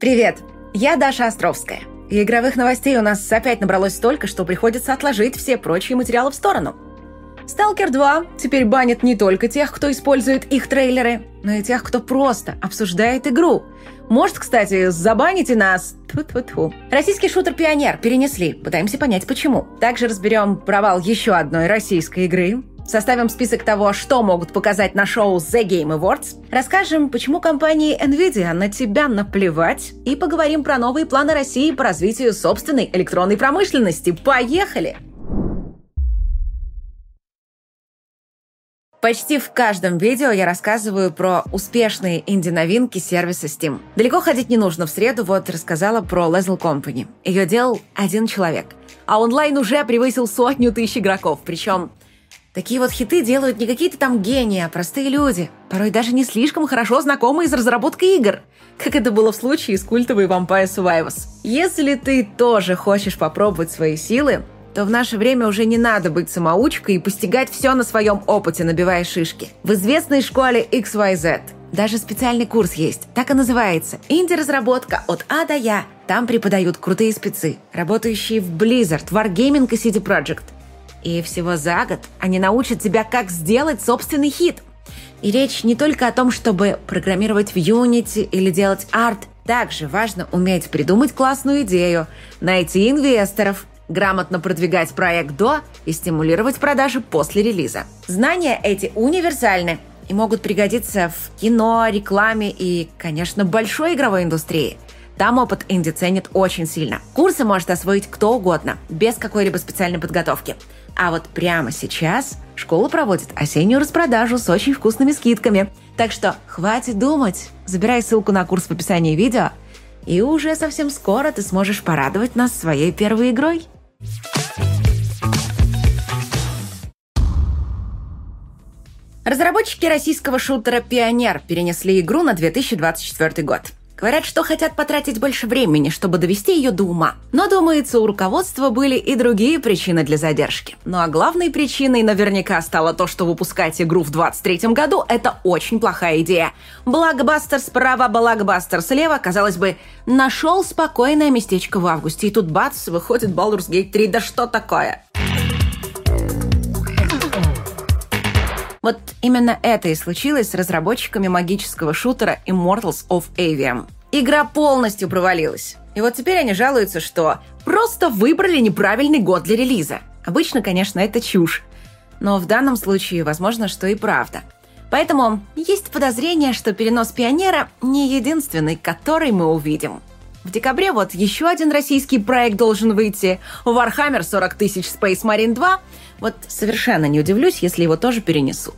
Привет, я Даша Островская. И игровых новостей у нас опять набралось столько, что приходится отложить все прочие материалы в сторону. Сталкер 2 теперь банит не только тех, кто использует их трейлеры, но и тех, кто просто обсуждает игру. Может, кстати, забаните нас. Тьфу-тьфу-тьфу. Российский шутер «Пионер» перенесли. Пытаемся понять, почему. Также разберем провал еще одной российской игры. Составим список того, что могут показать на шоу The Game Awards. Расскажем, почему компании Nvidia на тебя наплевать. И поговорим про новые планы России по развитию собственной электронной промышленности. Поехали! Почти в каждом видео я рассказываю про успешные инди-новинки сервиса Steam. Далеко ходить не нужно. В среду вот рассказала про Lezel Company. Ее делал один человек. А онлайн уже превысил сотню тысяч игроков. Причем такие вот хиты делают не какие-то там гении, а простые люди. Порой даже не слишком хорошо знакомые из разработки игр. Как это было в случае с культовой Vampire Survivors. Если ты тоже хочешь попробовать свои силы, то в наше время уже не надо быть самоучкой и постигать все на своем опыте, набивая шишки. В известной школе XYZ даже специальный курс есть, так и называется. Инди-разработка от А до Я. Там преподают крутые спецы, работающие в Blizzard, Wargaming и City Project. И всего за год они научат тебя, как сделать собственный хит. И речь не только о том, чтобы программировать в Unity или делать арт. Также важно уметь придумать классную идею, найти инвесторов, грамотно продвигать проект до и стимулировать продажи после релиза. Знания эти универсальны и могут пригодиться в кино, рекламе и, конечно, большой игровой индустрии. Там опыт инди ценит очень сильно. Курсы может освоить кто угодно, без какой-либо специальной подготовки. А вот прямо сейчас школа проводит осеннюю распродажу с очень вкусными скидками. Так что хватит думать. Забирай ссылку на курс в описании видео, и уже совсем скоро ты сможешь порадовать нас своей первой игрой. Разработчики российского шутера «Пионер» перенесли игру на 2024 год. Говорят, что хотят потратить больше времени, чтобы довести ее до ума. Но, думается, у руководства были и другие причины для задержки. Ну а главной причиной наверняка стало то, что выпускать игру в 2023 году – это очень плохая идея. Блокбастер справа, блокбастер слева, казалось бы, нашел спокойное местечко в августе, и тут бац, выходит Baldur's Gate 3, да что такое? Вот именно это и случилось с разработчиками магического шутера Immortals of Avium. Игра полностью провалилась. И вот теперь они жалуются, что просто выбрали неправильный год для релиза. Обычно, конечно, это чушь. Но в данном случае, возможно, что и правда. Поэтому есть подозрение, что перенос «Пионера» не единственный, который мы увидим. В декабре вот еще один российский проект должен выйти. Warhammer 40 тысяч Space Marine 2 вот совершенно не удивлюсь, если его тоже перенесут.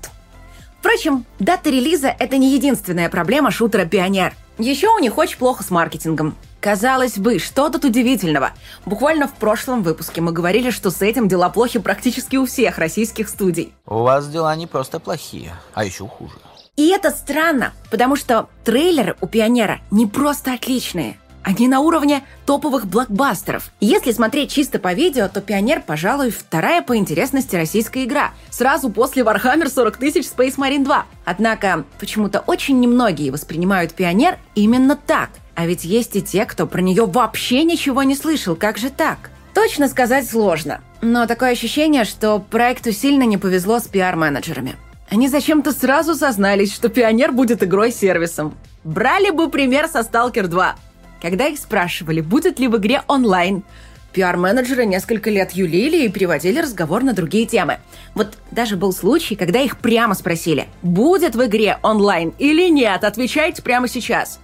Впрочем, дата релиза – это не единственная проблема шутера «Пионер». Еще у них очень плохо с маркетингом. Казалось бы, что тут удивительного? Буквально в прошлом выпуске мы говорили, что с этим дела плохи практически у всех российских студий. У вас дела не просто плохие, а еще хуже. И это странно, потому что трейлеры у «Пионера» не просто отличные. Они на уровне топовых блокбастеров. Если смотреть чисто по видео, то «Пионер», пожалуй, вторая по интересности российская игра. Сразу после Warhammer 40 тысяч Space Marine 2. Однако, почему-то очень немногие воспринимают «Пионер» именно так. А ведь есть и те, кто про нее вообще ничего не слышал. Как же так? Точно сказать сложно. Но такое ощущение, что проекту сильно не повезло с пиар-менеджерами. Они зачем-то сразу сознались, что «Пионер» будет игрой-сервисом. Брали бы пример со «Сталкер 2». Когда их спрашивали, будет ли в игре онлайн, пиар-менеджеры несколько лет юлили и переводили разговор на другие темы. Вот даже был случай, когда их прямо спросили, будет в игре онлайн или нет, отвечайте прямо сейчас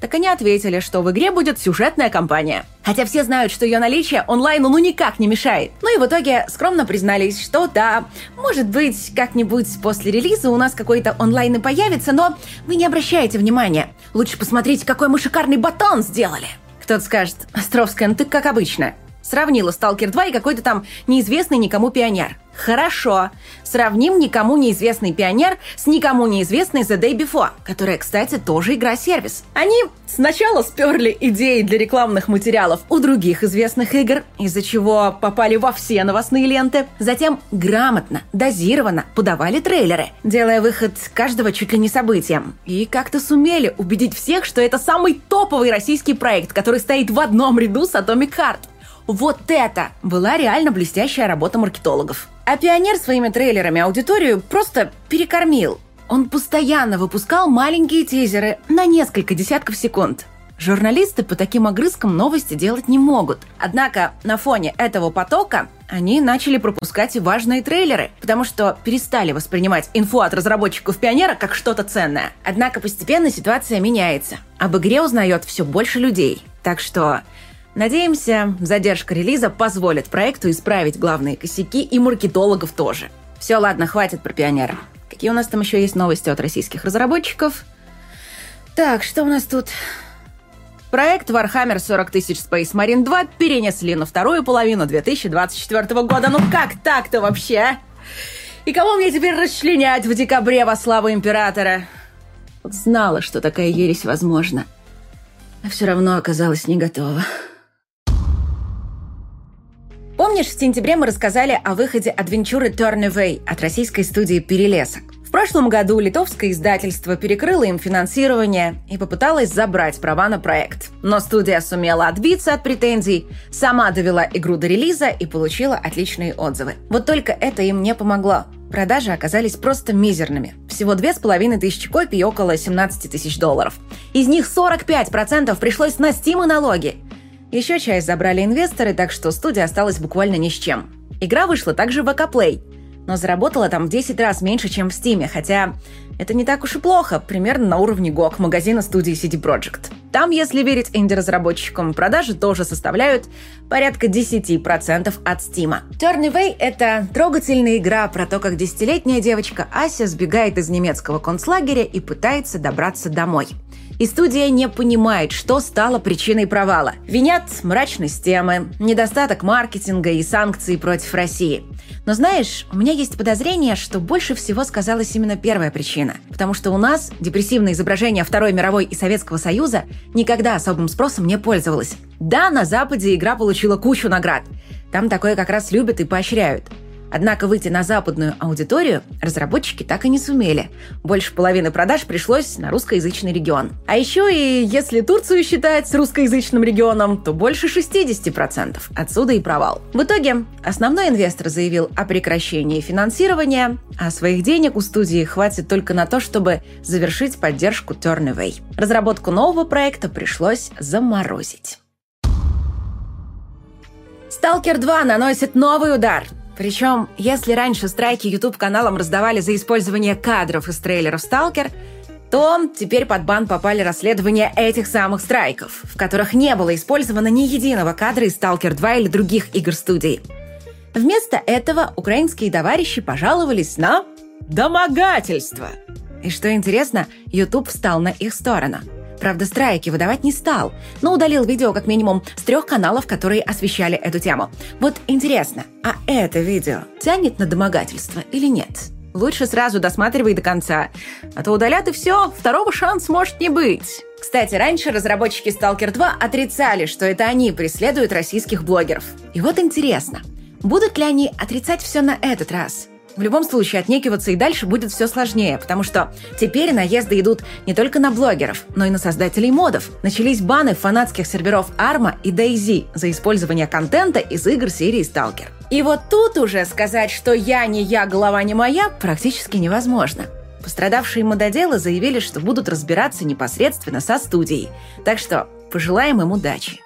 так они ответили, что в игре будет сюжетная кампания. Хотя все знают, что ее наличие онлайну ну никак не мешает. Ну и в итоге скромно признались, что да, может быть, как-нибудь после релиза у нас какой-то онлайн и появится, но вы не обращаете внимания. Лучше посмотрите, какой мы шикарный батон сделали. Кто-то скажет, Островская, ну ты как обычно. Сравнила Сталкер 2 и какой-то там неизвестный никому пионер. Хорошо. Сравним никому неизвестный пионер с никому неизвестной The Day Before, которая, кстати, тоже игра-сервис. Они сначала сперли идеи для рекламных материалов у других известных игр, из-за чего попали во все новостные ленты. Затем грамотно, дозированно подавали трейлеры, делая выход каждого чуть ли не событием. И как-то сумели убедить всех, что это самый топовый российский проект, который стоит в одном ряду с Atomic Heart. Вот это была реально блестящая работа маркетологов. А пионер своими трейлерами аудиторию просто перекормил. Он постоянно выпускал маленькие тизеры на несколько десятков секунд. Журналисты по таким огрызкам новости делать не могут. Однако на фоне этого потока они начали пропускать и важные трейлеры, потому что перестали воспринимать инфу от разработчиков Пионера как что-то ценное. Однако постепенно ситуация меняется. Об игре узнает все больше людей. Так что Надеемся, задержка релиза позволит проекту исправить главные косяки и маркетологов тоже. Все, ладно, хватит про пионера. Какие у нас там еще есть новости от российских разработчиков? Так, что у нас тут? Проект Warhammer 40 тысяч Space Marine 2 перенесли на вторую половину 2024 года. Ну как так-то вообще, а? И кого мне теперь расчленять в декабре во славу Императора? Вот знала, что такая ересь возможна. А все равно оказалась не готова. Помнишь, в сентябре мы рассказали о выходе адвенчуры Turn Away от российской студии «Перелесок». В прошлом году литовское издательство перекрыло им финансирование и попыталось забрать права на проект. Но студия сумела отбиться от претензий, сама довела игру до релиза и получила отличные отзывы. Вот только это им не помогло. Продажи оказались просто мизерными. Всего две с половиной тысячи копий и около 17 тысяч долларов. Из них 45% пришлось на Steam налоги. Еще часть забрали инвесторы, так что студия осталась буквально ни с чем. Игра вышла также в ВК но заработала там в 10 раз меньше, чем в Стиме, хотя это не так уж и плохо, примерно на уровне GOG, магазина студии CD Projekt. Там, если верить инди-разработчикам, продажи тоже составляют порядка 10% от Стима. Turn Away — это трогательная игра про то, как десятилетняя девочка Ася сбегает из немецкого концлагеря и пытается добраться домой и студия не понимает, что стало причиной провала. Винят мрачность темы, недостаток маркетинга и санкций против России. Но знаешь, у меня есть подозрение, что больше всего сказалась именно первая причина. Потому что у нас депрессивное изображение Второй мировой и Советского Союза никогда особым спросом не пользовалось. Да, на Западе игра получила кучу наград. Там такое как раз любят и поощряют. Однако выйти на западную аудиторию разработчики так и не сумели. Больше половины продаж пришлось на русскоязычный регион. А еще и если Турцию считать русскоязычным регионом, то больше 60%. Отсюда и провал. В итоге основной инвестор заявил о прекращении финансирования, а своих денег у студии хватит только на то, чтобы завершить поддержку Turnaway. Разработку нового проекта пришлось заморозить. Сталкер 2 наносит новый удар. Причем, если раньше страйки YouTube-каналам раздавали за использование кадров из трейлеров «Сталкер», то теперь под бан попали расследования этих самых страйков, в которых не было использовано ни единого кадра из «Сталкер 2» или других игр студии. Вместо этого украинские товарищи пожаловались на домогательство. И что интересно, YouTube встал на их сторону – Правда, страйки выдавать не стал, но удалил видео как минимум с трех каналов, которые освещали эту тему. Вот интересно, а это видео тянет на домогательство или нет? Лучше сразу досматривай до конца, а то удалят и все, второго шанса может не быть. Кстати, раньше разработчики Stalker 2 отрицали, что это они преследуют российских блогеров. И вот интересно, будут ли они отрицать все на этот раз? В любом случае, отнекиваться и дальше будет все сложнее, потому что теперь наезды идут не только на блогеров, но и на создателей модов. Начались баны фанатских серверов Arma и DayZ за использование контента из игр серии Stalker. И вот тут уже сказать, что я не я, голова не моя, практически невозможно. Пострадавшие мододелы заявили, что будут разбираться непосредственно со студией. Так что пожелаем им удачи.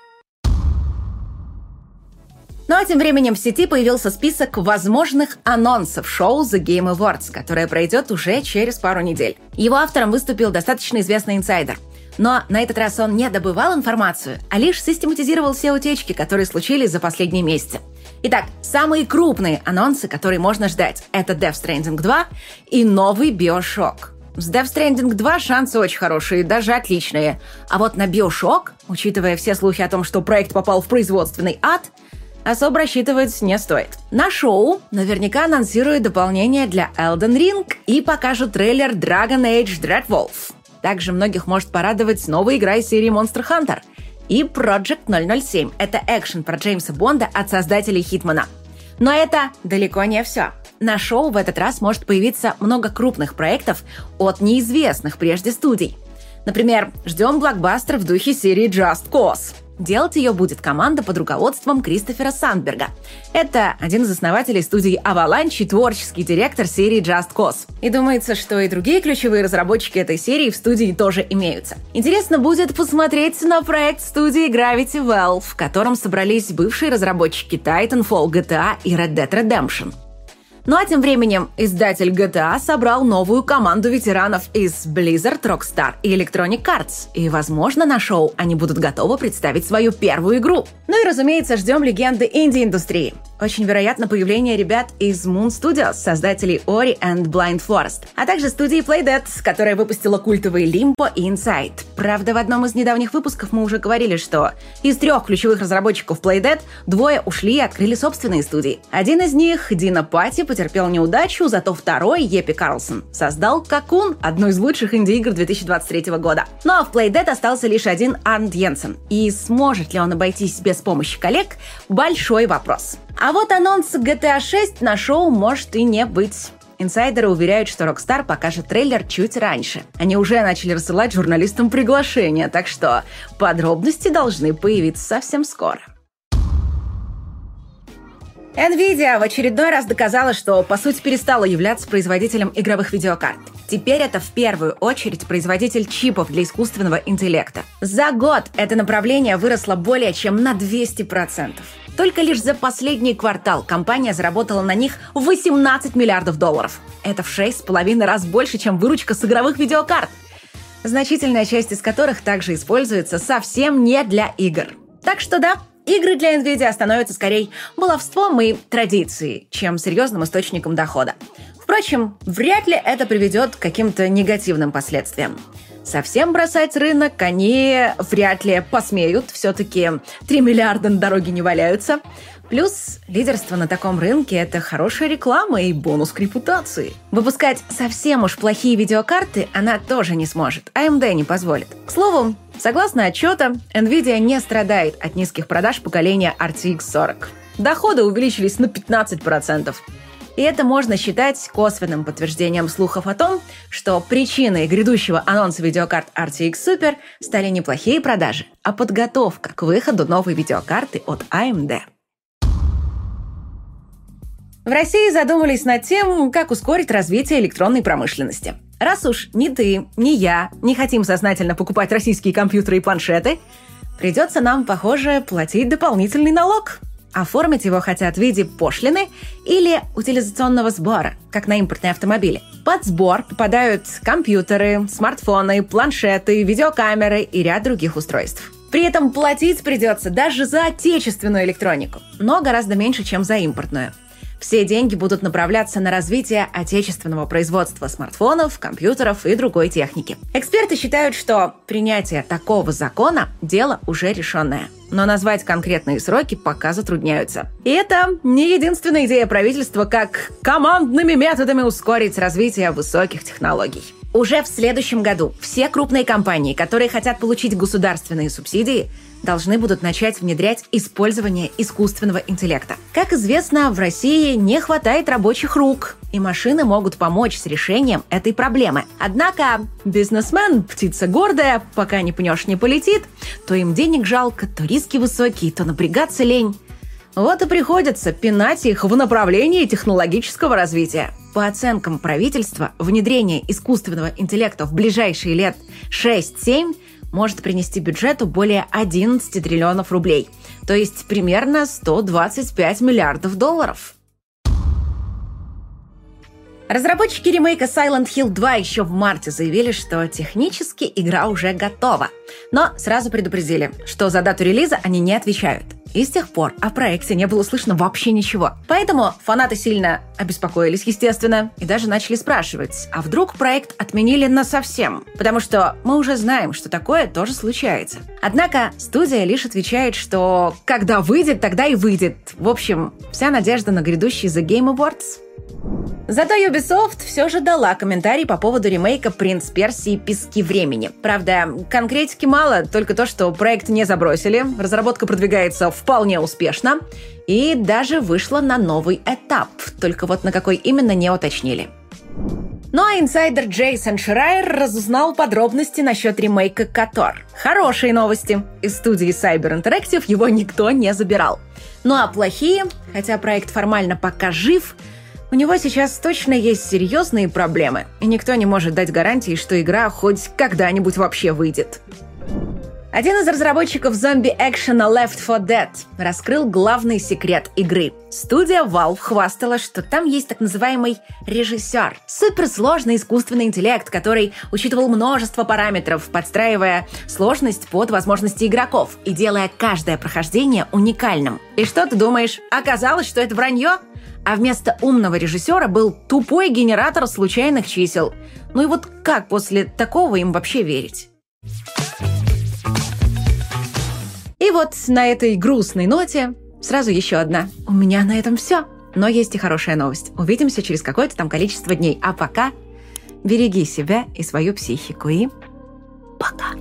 Ну а тем временем в сети появился список возможных анонсов шоу The Game Awards, которое пройдет уже через пару недель. Его автором выступил достаточно известный инсайдер. Но на этот раз он не добывал информацию, а лишь систематизировал все утечки, которые случились за последние месяцы. Итак, самые крупные анонсы, которые можно ждать, это Death Stranding 2 и новый Bioshock. С Death Stranding 2 шансы очень хорошие, даже отличные. А вот на Bioshock, учитывая все слухи о том, что проект попал в производственный ад, особо рассчитывать не стоит. На шоу наверняка анонсируют дополнение для Elden Ring и покажут трейлер Dragon Age Dreadwolf. Также многих может порадовать новая игра из серии Monster Hunter и Project 007. Это экшен про Джеймса Бонда от создателей Хитмана. Но это далеко не все. На шоу в этот раз может появиться много крупных проектов от неизвестных прежде студий. Например, ждем блокбастер в духе серии Just Cause. Делать ее будет команда под руководством Кристофера Сандберга. Это один из основателей студии Avalanche и творческий директор серии Just Cause. И думается, что и другие ключевые разработчики этой серии в студии тоже имеются. Интересно будет посмотреть на проект студии Gravity Well, в котором собрались бывшие разработчики Titanfall, GTA и Red Dead Redemption. Ну а тем временем издатель GTA собрал новую команду ветеранов из Blizzard, Rockstar и Electronic Arts. И, возможно, на шоу они будут готовы представить свою первую игру. Ну и, разумеется, ждем легенды инди-индустрии. Очень вероятно появление ребят из Moon Studios, создателей Ori and Blind Forest, а также студии Playdead, которая выпустила культовые Limbo и Inside. Правда, в одном из недавних выпусков мы уже говорили, что из трех ключевых разработчиков Playdead двое ушли и открыли собственные студии. Один из них, Дина Пати, потерпел неудачу, зато второй, Епи Карлсон, создал Какун, одну из лучших инди-игр 2023 года. Ну а в Playdead остался лишь один Арнт Йенсен. И сможет ли он обойтись без помощи коллег – большой вопрос. А вот анонс GTA 6 на шоу может и не быть. Инсайдеры уверяют, что Rockstar покажет трейлер чуть раньше. Они уже начали рассылать журналистам приглашения, так что подробности должны появиться совсем скоро. Nvidia в очередной раз доказала, что, по сути, перестала являться производителем игровых видеокарт. Теперь это в первую очередь производитель чипов для искусственного интеллекта. За год это направление выросло более чем на 200%. Только лишь за последний квартал компания заработала на них 18 миллиардов долларов. Это в 6,5 раз больше, чем выручка с игровых видеокарт. Значительная часть из которых также используется совсем не для игр. Так что да, Игры для Nvidia становятся скорее баловством и традицией, чем серьезным источником дохода. Впрочем, вряд ли это приведет к каким-то негативным последствиям. Совсем бросать рынок они вряд ли посмеют, все-таки 3 миллиарда на дороге не валяются. Плюс лидерство на таком рынке – это хорошая реклама и бонус к репутации. Выпускать совсем уж плохие видеокарты она тоже не сможет, AMD а не позволит. К слову, согласно отчетам, Nvidia не страдает от низких продаж поколения RTX 40. Доходы увеличились на 15%. И это можно считать косвенным подтверждением слухов о том, что причиной грядущего анонса видеокарт RTX Super стали не плохие продажи, а подготовка к выходу новой видеокарты от AMD. В России задумались над тем, как ускорить развитие электронной промышленности. Раз уж ни ты, ни я не хотим сознательно покупать российские компьютеры и планшеты, придется нам, похоже, платить дополнительный налог. Оформить его хотят в виде пошлины или утилизационного сбора, как на импортные автомобили. Под сбор попадают компьютеры, смартфоны, планшеты, видеокамеры и ряд других устройств. При этом платить придется даже за отечественную электронику, но гораздо меньше, чем за импортную. Все деньги будут направляться на развитие отечественного производства смартфонов, компьютеров и другой техники. Эксперты считают, что принятие такого закона – дело уже решенное. Но назвать конкретные сроки пока затрудняются. И это не единственная идея правительства, как командными методами ускорить развитие высоких технологий. Уже в следующем году все крупные компании, которые хотят получить государственные субсидии, должны будут начать внедрять использование искусственного интеллекта. Как известно, в России не хватает рабочих рук, и машины могут помочь с решением этой проблемы. Однако бизнесмен, птица гордая, пока не пнешь, не полетит, то им денег жалко, то риски высокие, то напрягаться лень. Вот и приходится пинать их в направлении технологического развития. По оценкам правительства, внедрение искусственного интеллекта в ближайшие лет 6-7 может принести бюджету более 11 триллионов рублей, то есть примерно 125 миллиардов долларов. Разработчики ремейка Silent Hill 2 еще в марте заявили, что технически игра уже готова. Но сразу предупредили, что за дату релиза они не отвечают. И с тех пор о проекте не было слышно вообще ничего. Поэтому фанаты сильно обеспокоились, естественно, и даже начали спрашивать, а вдруг проект отменили на совсем? Потому что мы уже знаем, что такое тоже случается. Однако студия лишь отвечает, что когда выйдет, тогда и выйдет. В общем, вся надежда на грядущий The Game Awards Зато Ubisoft все же дала комментарий по поводу ремейка «Принц Персии. Пески времени». Правда, конкретики мало, только то, что проект не забросили, разработка продвигается вполне успешно и даже вышла на новый этап, только вот на какой именно не уточнили. Ну а инсайдер Джейсон Шрайер разузнал подробности насчет ремейка «Котор». Хорошие новости. Из студии Cyber Interactive его никто не забирал. Ну а плохие, хотя проект формально пока жив – у него сейчас точно есть серьезные проблемы, и никто не может дать гарантии, что игра хоть когда-нибудь вообще выйдет. Один из разработчиков зомби-экшена Left 4 Dead раскрыл главный секрет игры. Студия Valve хвастала, что там есть так называемый режиссер. Суперсложный искусственный интеллект, который учитывал множество параметров, подстраивая сложность под возможности игроков и делая каждое прохождение уникальным. И что ты думаешь? Оказалось, что это вранье? А вместо умного режиссера был тупой генератор случайных чисел. Ну и вот как после такого им вообще верить? И вот на этой грустной ноте сразу еще одна. У меня на этом все. Но есть и хорошая новость. Увидимся через какое-то там количество дней. А пока береги себя и свою психику. И пока.